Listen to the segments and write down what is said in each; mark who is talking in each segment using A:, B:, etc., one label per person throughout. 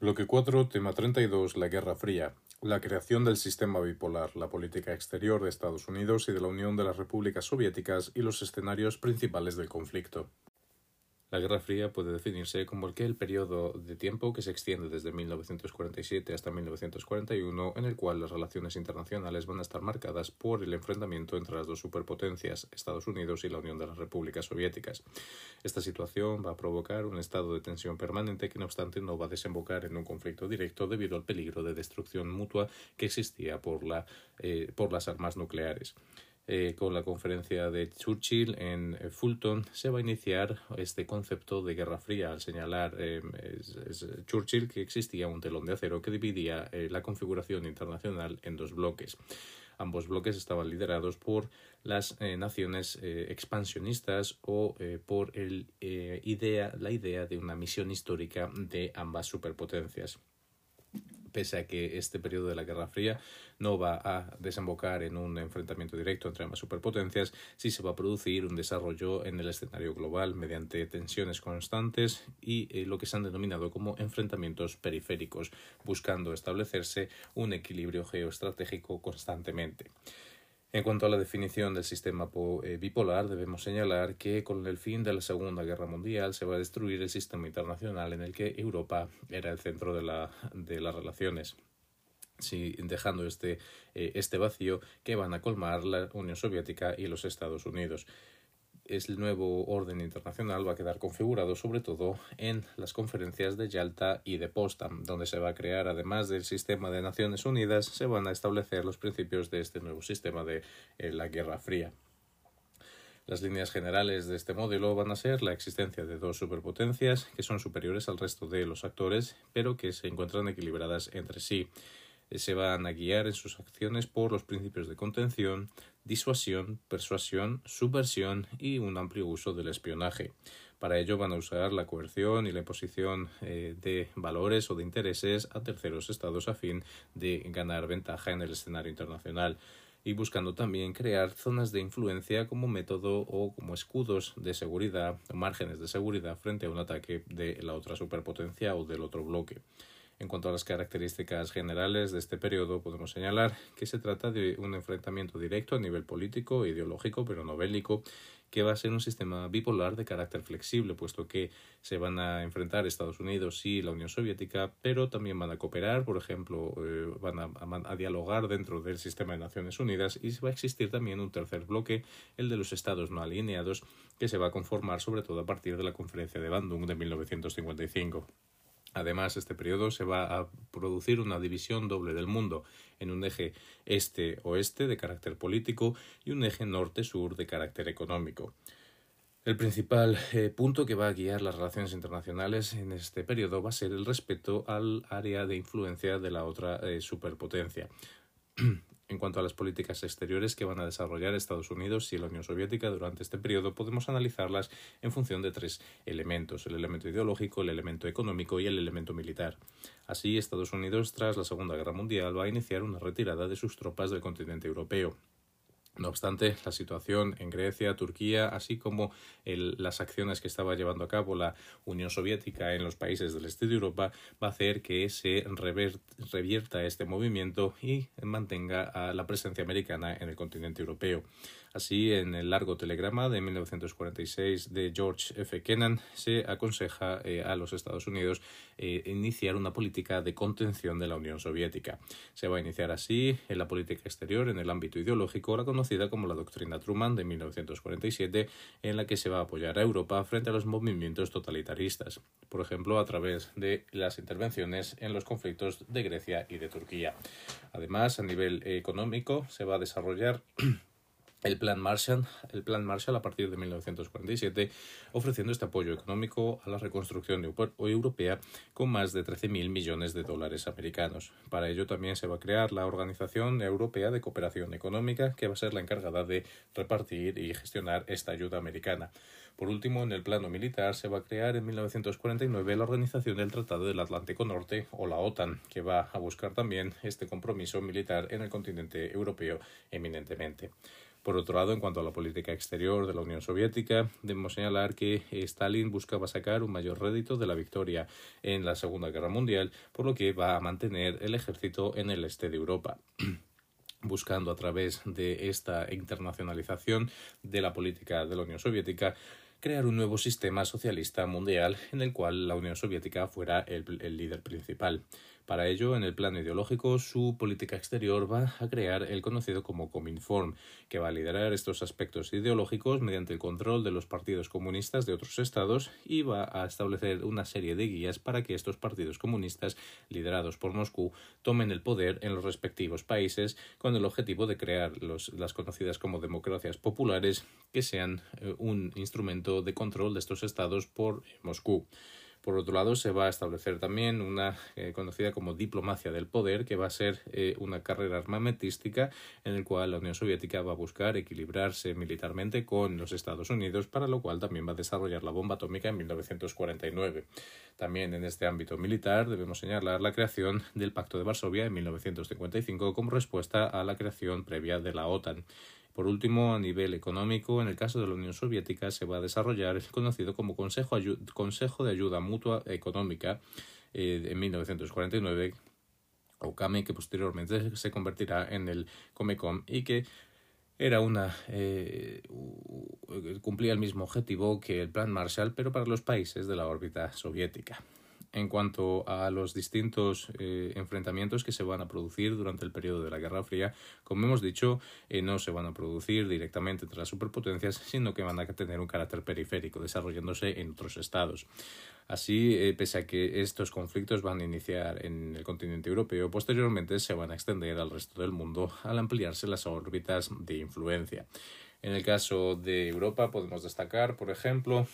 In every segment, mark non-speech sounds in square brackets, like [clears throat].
A: Bloque 4, tema 32, la Guerra Fría. La creación del sistema bipolar, la política exterior de Estados Unidos y de la Unión de las Repúblicas Soviéticas y los escenarios principales del conflicto. La Guerra Fría puede definirse como aquel periodo de tiempo que se extiende desde 1947 hasta 1941 en el cual las relaciones internacionales van a estar marcadas por el enfrentamiento entre las dos superpotencias, Estados Unidos y la Unión de las Repúblicas Soviéticas. Esta situación va a provocar un estado de tensión permanente que no obstante no va a desembocar en un conflicto directo debido al peligro de destrucción mutua que existía por, la, eh, por las armas nucleares. Eh, con la conferencia de Churchill en eh, Fulton se va a iniciar este concepto de Guerra Fría al señalar eh, Churchill que existía un telón de acero que dividía la configuración internacional en dos bloques. Ambos bloques estaban liderados por las naciones expansionistas o por la idea de una misión histórica de ambas superpotencias pese a que este periodo de la Guerra Fría no va a desembocar en un enfrentamiento directo entre ambas superpotencias, sí se va a producir un desarrollo en el escenario global mediante tensiones constantes y eh, lo que se han denominado como enfrentamientos periféricos, buscando establecerse un equilibrio geoestratégico constantemente. En cuanto a la definición del sistema eh, bipolar, debemos señalar que con el fin de la Segunda Guerra Mundial se va a destruir el sistema internacional en el que Europa era el centro de, la, de las relaciones. dejando este, eh, este vacío que van a colmar la Unión Soviética y los Estados Unidos el nuevo orden internacional va a quedar configurado sobre todo en las conferencias de Yalta y de Potsdam, donde se va a crear, además del sistema de Naciones Unidas, se van a establecer los principios de este nuevo sistema de eh, la Guerra Fría. Las líneas generales de este modelo van a ser la existencia de dos superpotencias que son superiores al resto de los actores, pero que se encuentran equilibradas entre sí se van a guiar en sus acciones por los principios de contención, disuasión, persuasión, subversión y un amplio uso del espionaje. Para ello van a usar la coerción y la imposición eh, de valores o de intereses a terceros estados a fin de ganar ventaja en el escenario internacional y buscando también crear zonas de influencia como método o como escudos de seguridad márgenes de seguridad frente a un ataque de la otra superpotencia o del otro bloque. En cuanto a las características generales de este periodo, podemos señalar que se trata de un enfrentamiento directo a nivel político, ideológico, pero no bélico, que va a ser un sistema bipolar de carácter flexible, puesto que se van a enfrentar Estados Unidos y la Unión Soviética, pero también van a cooperar, por ejemplo, eh, van a, dialogar dentro del sistema de Naciones Unidas y va a existir también un tercer bloque, el de los Estados no alineados, que se va a conformar sobre todo a partir de la Conferencia de Bandung de 1955. Además, este periodo se va a producir una división doble del mundo en un eje este-oeste de carácter político y un eje norte-sur de carácter económico. El principal eh, punto que va a guiar las relaciones internacionales en este periodo va a ser el respeto al área de influencia de la otra eh, superpotencia. [clears throat] En cuanto a las políticas exteriores que van a desarrollar Estados Unidos y la Unión Soviética durante este periodo, podemos analizarlas en función de tres elementos, el elemento ideológico, el elemento económico y el elemento militar. Así, Estados Unidos, tras la Segunda Guerra Mundial, va a iniciar una retirada de sus tropas del continente europeo. No obstante, la situación en Grecia, Turquía, así como las acciones que estaba llevando a cabo la Unión Soviética en los países del este de Europa, va a hacer que se revierta este movimiento y mantenga la presencia americana en el continente europeo. Así, en el largo telegrama de 1946 de George F. Kennan, se aconseja eh, a los Estados Unidos eh, iniciar una política de contención de la Unión Soviética. Se va a iniciar así en la política exterior en el ámbito ideológico, la conocida como la doctrina Truman de 1947, en la que se va a apoyar a Europa frente a los movimientos totalitaristas, por ejemplo, a través de las intervenciones en los conflictos de Grecia y de Turquía. Además, a nivel económico, se va a desarrollar [clears throat] el Plan Marshall, el Plan Marshall a partir de 1947, ofreciendo este apoyo económico a la reconstrucción europea con más de 13.000 millones de dólares americanos. Para ello también se va a crear la Organización Europea de Cooperación Económica, que va a ser la encargada de repartir y gestionar esta ayuda americana. Por último, en el plano militar se va a crear en 1949 la Organización del Tratado del Atlántico Norte o la OTAN, que va a buscar también este compromiso militar en el continente europeo eminentemente. Por otro lado, en cuanto a la política exterior de la Unión Soviética, debemos señalar que Stalin buscaba sacar un mayor rédito de la victoria en la Segunda Guerra Mundial, por lo que va a mantener el ejército en el este de Europa [clears throat] buscando a través de esta internacionalización de la política de la Unión Soviética crear un nuevo sistema socialista mundial en el cual la Unión Soviética fuera el, el líder principal. Para ello, en el plano ideológico, su política exterior va a crear el conocido como Cominform, que va a liderar estos aspectos ideológicos mediante el control de los partidos comunistas de otros estados y va a establecer una serie de guías para que estos partidos comunistas, liderados por Moscú, tomen el poder en los respectivos países con el objetivo de crear las conocidas como democracias populares que sean eh, un instrumento de control de estos estados por Moscú. Por otro lado, se va a establecer también una eh, conocida como diplomacia del poder, que va a ser eh, una carrera armamentística en la cual la Unión Soviética va a buscar equilibrarse militarmente con los Estados Unidos, para lo cual también va a desarrollar la bomba atómica en 1949. También en este ámbito militar debemos señalar la creación del Pacto de Varsovia en 1955 como respuesta a la creación previa de la OTAN. Por último, a nivel económico, en el caso de la Unión Soviética se va a desarrollar el conocido como Consejo, de Ayuda Mutua Económica eh, en 1949, o CAME, que posteriormente se convertirá en el Comecom y que era una eh, cumplía el mismo objetivo que el Plan Marshall, pero para los países de la órbita soviética en cuanto a los distintos eh, enfrentamientos que se van a producir durante el periodo de la Guerra Fría, como hemos dicho, eh, no se van a producir directamente entre las superpotencias, sino que van a tener un carácter periférico, desarrollándose en otros estados. Así, eh, pese a que estos conflictos van a iniciar en el continente europeo, posteriormente se van a extender al resto del mundo al ampliarse las órbitas de influencia. En el caso de Europa podemos destacar, por ejemplo,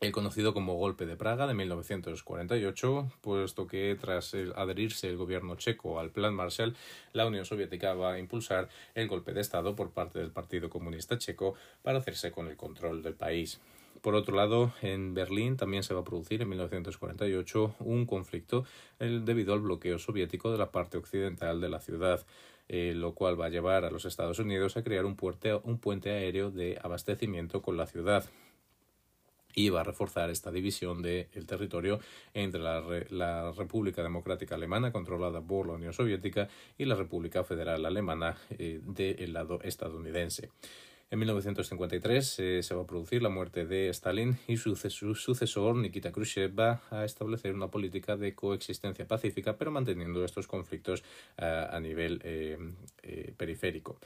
A: el conocido como Golpe de Praga de 1948, puesto que tras adherirse el gobierno checo al Plan Marshall, la Unión Soviética va a impulsar el golpe de Estado por parte del Partido Comunista Checo para hacerse con el control del país. Por otro lado, en Berlín también se va a producir en 1948 un conflicto debido al bloqueo soviético de la parte occidental de la ciudad. Eh, lo cual va a llevar a los Estados Unidos a crear un, un puente aéreo de abastecimiento con la ciudad y va a reforzar esta división del territorio entre la, la, República Democrática Alemana, controlada por la Unión Soviética, y la República Federal Alemana eh, del lado estadounidense. En 1953 eh, se va a producir la muerte de Stalin y su, sucesor Nikita Khrushchev va a establecer una política de coexistencia pacífica, pero manteniendo estos conflictos eh, a nivel periférico.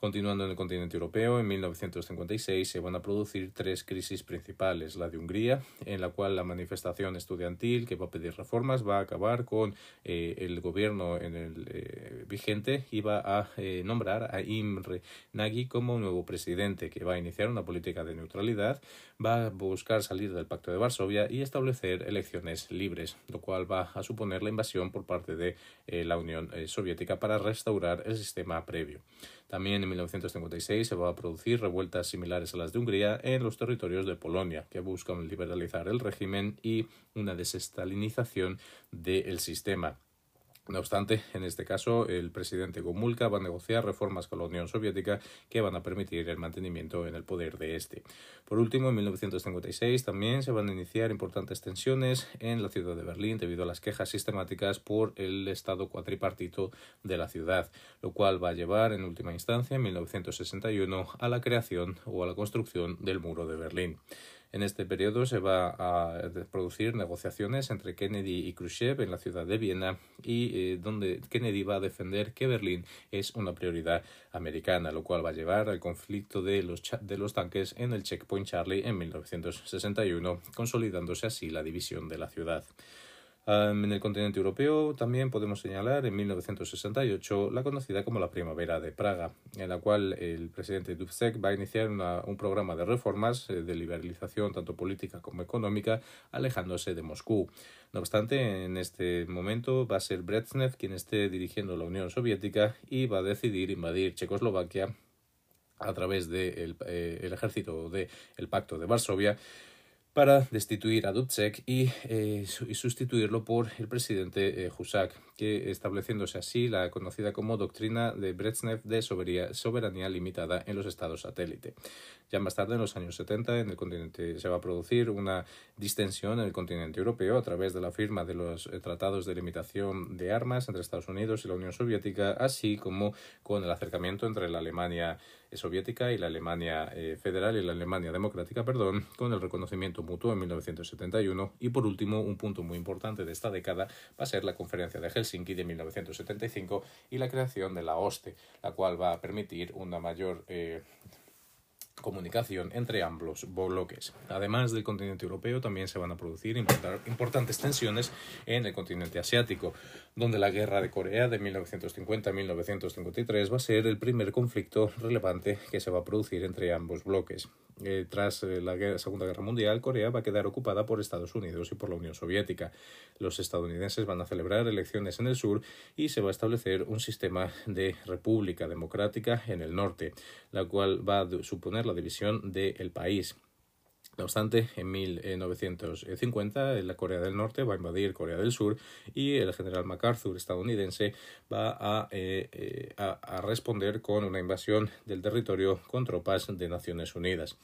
A: Continuando en el continente europeo, en 1956 se van a producir tres crisis principales. La de Hungría, en la cual la manifestación estudiantil que va a pedir reformas va a acabar con eh, el gobierno en el eh, vigente y va a eh, nombrar a Imre Nagy como nuevo presidente, que va a iniciar una política de neutralidad, va a buscar salir del Pacto de Varsovia y establecer elecciones libres, lo cual va a suponer la invasión por parte de la Unión Soviética para restaurar el sistema previo. También en 1956 se va a producir revueltas similares a las de Hungría en los territorios de Polonia, que buscan liberalizar el régimen y una desestalinización del sistema. No obstante, en este caso, el presidente Gomulka va a negociar reformas con la Unión Soviética que van a permitir el mantenimiento en el poder de este. Por último, en 1956 también se van a iniciar importantes tensiones en la ciudad de Berlín debido a las quejas sistemáticas por el estado cuatripartito de la ciudad, lo cual va a llevar en última instancia en 1961 a la creación o a la construcción del muro de Berlín. En este periodo se va a producir negociaciones entre Kennedy y Khrushchev en la ciudad de Viena y eh, donde Kennedy va a defender que Berlín es una prioridad americana, lo cual va a llevar al conflicto de los, de los tanques en el Checkpoint Charlie en 1961, consolidándose así la división de la ciudad en el continente europeo también podemos señalar en 1968 la conocida como la Primavera de Praga, en la cual el presidente Dubček va a iniciar un programa de reformas eh, de liberalización tanto política como económica, alejándose de Moscú. No obstante, en este momento va a ser Brezhnev quien esté dirigiendo la Unión Soviética y va a decidir invadir Checoslovaquia a través del de el ejército del Pacto de Varsovia para destituir a Dubček y, eh, sustituirlo por el presidente eh, Husak, que estableciéndose así la conocida como doctrina de Brezhnev de soberanía limitada en los estados satélite. Ya más tarde, en los años 70, en el continente se va a producir una distensión en el continente europeo a través de la firma de los eh, tratados de limitación de armas entre Estados Unidos y la Unión Soviética, así como con el acercamiento entre la Alemania soviética y la Alemania eh, federal y la Alemania democrática, perdón, con el reconocimiento mutuo en 1971 y por último un punto muy importante de esta década va a ser la conferencia de Helsinki de 1975 y la creación de la OSTE, la cual va a permitir una mayor eh, comunicación entre ambos bloques. Además del continente europeo, también se van a producir importantes tensiones en el continente asiático, donde la guerra de Corea de 1950-1953 va a ser el primer conflicto relevante que se va a producir entre ambos bloques. Eh, tras eh, la Segunda Guerra Mundial, Corea va a quedar ocupada por Estados Unidos y por la Unión Soviética. Los estadounidenses van a celebrar elecciones en el sur y se va a establecer un sistema de república democrática en el norte, la cual va a suponer la división del país. No obstante, en 1950 la Corea del Norte va a invadir Corea del Sur y el general MacArthur estadounidense va eh, eh, a, a responder con una invasión del territorio con tropas de Naciones Unidas.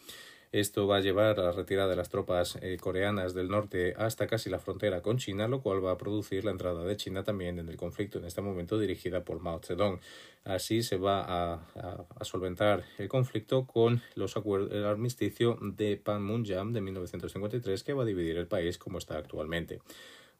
A: Esto va a llevar a la retirada de las tropas eh, coreanas del norte hasta casi la frontera con China, lo cual va a producir la entrada de China también en el conflicto en este momento dirigida por Mao Zedong. Así se va a, solventar el conflicto con los acuerdos, el armisticio de Panmunjom de 1953 que va a dividir el país como está actualmente.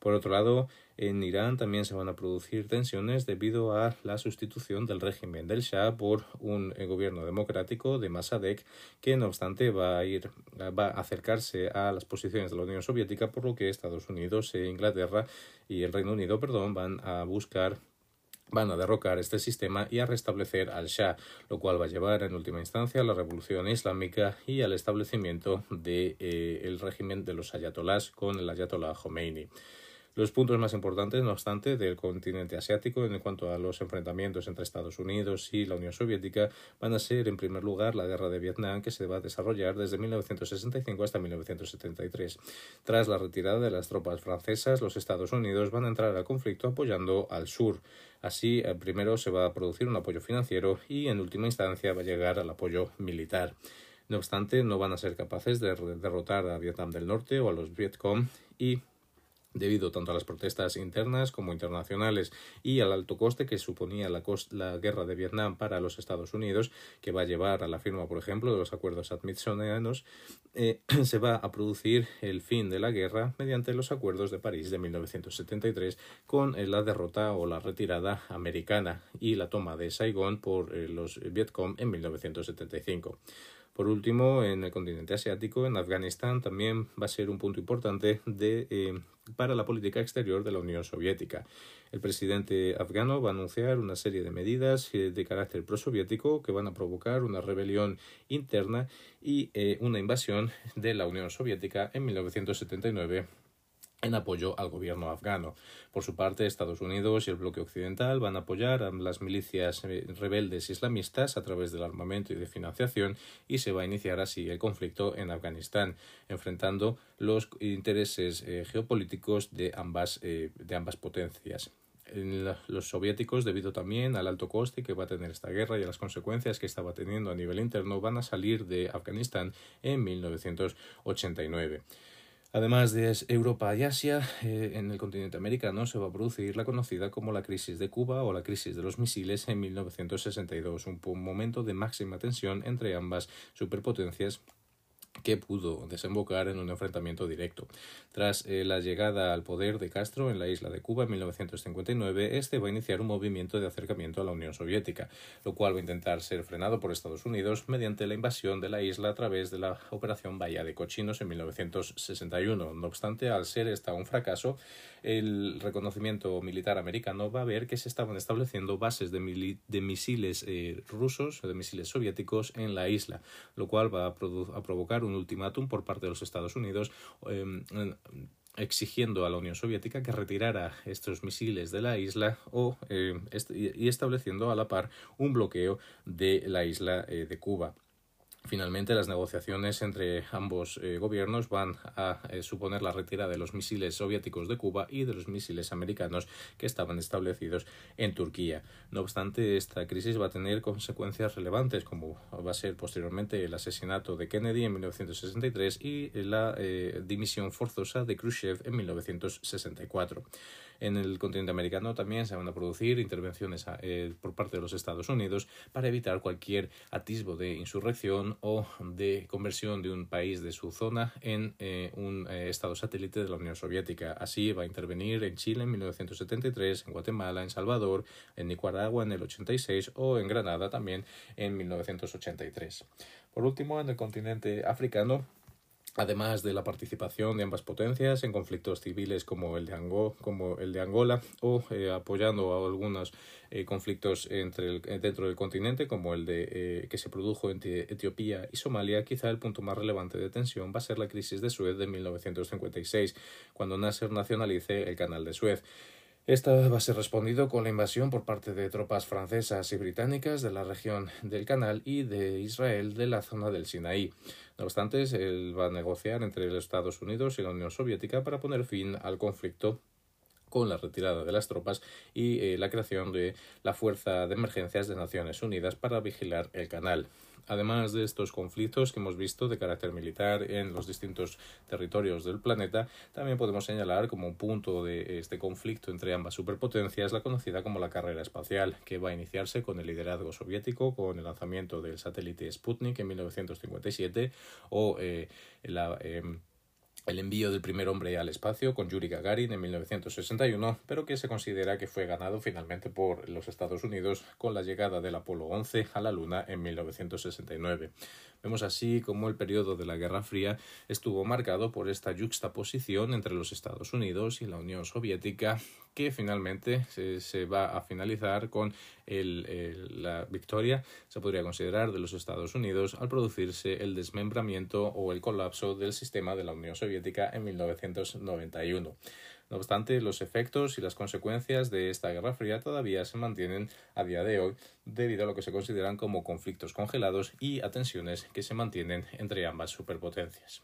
A: Por otro lado, en Irán también se van a producir tensiones debido a la sustitución del régimen del Shah por un eh, gobierno democrático de Masadek que no obstante va a ir va a acercarse a las posiciones de la Unión Soviética por lo que Estados Unidos e Inglaterra y el Reino Unido, perdón, van a buscar van a derrocar este sistema y a restablecer al Shah, lo cual va a llevar en última instancia a la revolución islámica y al establecimiento del de, eh, régimen de los ayatolás con el ayatollah Khomeini. Los puntos más importantes, no obstante, del continente asiático en cuanto a los enfrentamientos entre Estados Unidos y la Unión Soviética van a ser, en primer lugar, la guerra de Vietnam, que se va a desarrollar desde 1965 hasta 1973. Tras la retirada de las tropas francesas, los Estados Unidos van a entrar al conflicto apoyando al sur. Así, eh, primero se va a producir un apoyo financiero y, en última instancia, va a llegar al apoyo militar. No obstante, no van a ser capaces de derrotar a Vietnam del Norte o a los Vietcong y debido tanto a las protestas internas como internacionales y al alto coste que suponía la, guerra de Vietnam para los Estados Unidos, que va a llevar a la firma, por ejemplo, de los acuerdos smithsonianos, eh, [clears throat] se va a producir el fin de la guerra mediante los acuerdos de París de 1973 con eh, la derrota o la retirada americana y la toma de Saigón por eh, los Vietcong en 1975. Por último, en el continente asiático, en Afganistán, también va a ser un punto importante de, eh, para la política exterior de la Unión Soviética. El presidente afgano va a anunciar una serie de medidas eh, de carácter prosoviético que van a provocar una rebelión interna y eh, una invasión de la Unión Soviética en 1979 en apoyo al gobierno afgano. Por su parte, Estados Unidos y el bloque occidental van a apoyar a las milicias eh, rebeldes islamistas a través del armamento y de financiación y se va a iniciar así el conflicto en Afganistán, enfrentando los intereses eh, geopolíticos de ambas, eh, de ambas potencias. los soviéticos, debido también al alto coste que va a tener esta guerra y a las consecuencias que estaba teniendo a nivel interno, van a salir de Afganistán en 1989. Además de Europa y Asia, eh, en el continente americano se va a producir la conocida como la crisis de Cuba o la crisis de los misiles en 1962, un momento de máxima tensión entre ambas superpotencias que pudo desembocar en un enfrentamiento directo. Tras eh, la llegada al poder de Castro en la isla de Cuba en 1959, este va a iniciar un movimiento de acercamiento a la Unión Soviética, lo cual va a intentar ser frenado por Estados Unidos mediante la invasión de la isla a través de la Operación Bahía de Cochinos en 1961. No obstante, al ser esta un fracaso, el reconocimiento militar americano va a ver que se estaban estableciendo bases de, misiles eh, rusos de misiles soviéticos en la isla, lo cual va a, a provocar un ultimátum por parte de los Estados Unidos em, exigiendo a la Unión Soviética que retirara estos misiles de la isla o, em, y estableciendo a la par un bloqueo de la isla eh, de Cuba. Finalmente, las negociaciones entre ambos eh, gobiernos van a eh, suponer la retirada de los misiles soviéticos de Cuba y de los misiles americanos que estaban establecidos en Turquía. No obstante, esta crisis va a tener consecuencias relevantes, como va a ser posteriormente el asesinato de Kennedy en 1963 y la eh, dimisión forzosa de Khrushchev en 1964. En el continente americano también se van a producir intervenciones por parte de los Estados Unidos para evitar cualquier atisbo de insurrección o de conversión de un país de su zona en eh, un eh, estado satélite de la Unión Soviética. Así va a intervenir en Chile en 1973, en Guatemala, en Salvador, en Nicaragua en el 86 o en Granada también en 1983. Por último, en el continente africano además de la participación de ambas potencias en conflictos civiles como el de, como el de Angola o eh, apoyando a algunos eh, conflictos entre dentro del continente como el de eh, que se produjo entre Etiopía y Somalia, quizá el punto más relevante de tensión va a ser la crisis de Suez de 1956, cuando Nasser nacionalice el canal de Suez. Esta va a ser respondido con la invasión por parte de tropas francesas y británicas de la región del Canal y de Israel de la zona del Sinaí. No obstante, él va a negociar entre los Estados Unidos y la Unión Soviética para poner fin al conflicto con la retirada de las tropas y eh, la creación de la Fuerza de Emergencias de Naciones Unidas para vigilar el canal. Además de estos conflictos que hemos visto de carácter militar en los distintos territorios del planeta, también podemos señalar como un punto de este conflicto entre ambas superpotencias la conocida como la carrera espacial, que va a iniciarse con el liderazgo soviético, con el lanzamiento del satélite Sputnik en 1957 o eh, la em, el envío del primer hombre al espacio con Yuri Gagarin en 1961, pero que se considera que fue ganado finalmente por los Estados Unidos con la llegada del Apolo 11 a la Luna en 1969. Vemos así cómo el periodo de la Guerra Fría estuvo marcado por esta juxtaposición entre los Estados Unidos y la Unión Soviética, que finalmente se, va a finalizar con la victoria, se podría considerar, de los Estados Unidos al producirse el desmembramiento o el colapso del sistema de la Unión Soviética en 1991. No obstante, los efectos y las consecuencias de esta Guerra Fría todavía se mantienen a día de hoy debido a lo que se consideran como conflictos congelados y a tensiones que se mantienen entre ambas superpotencias.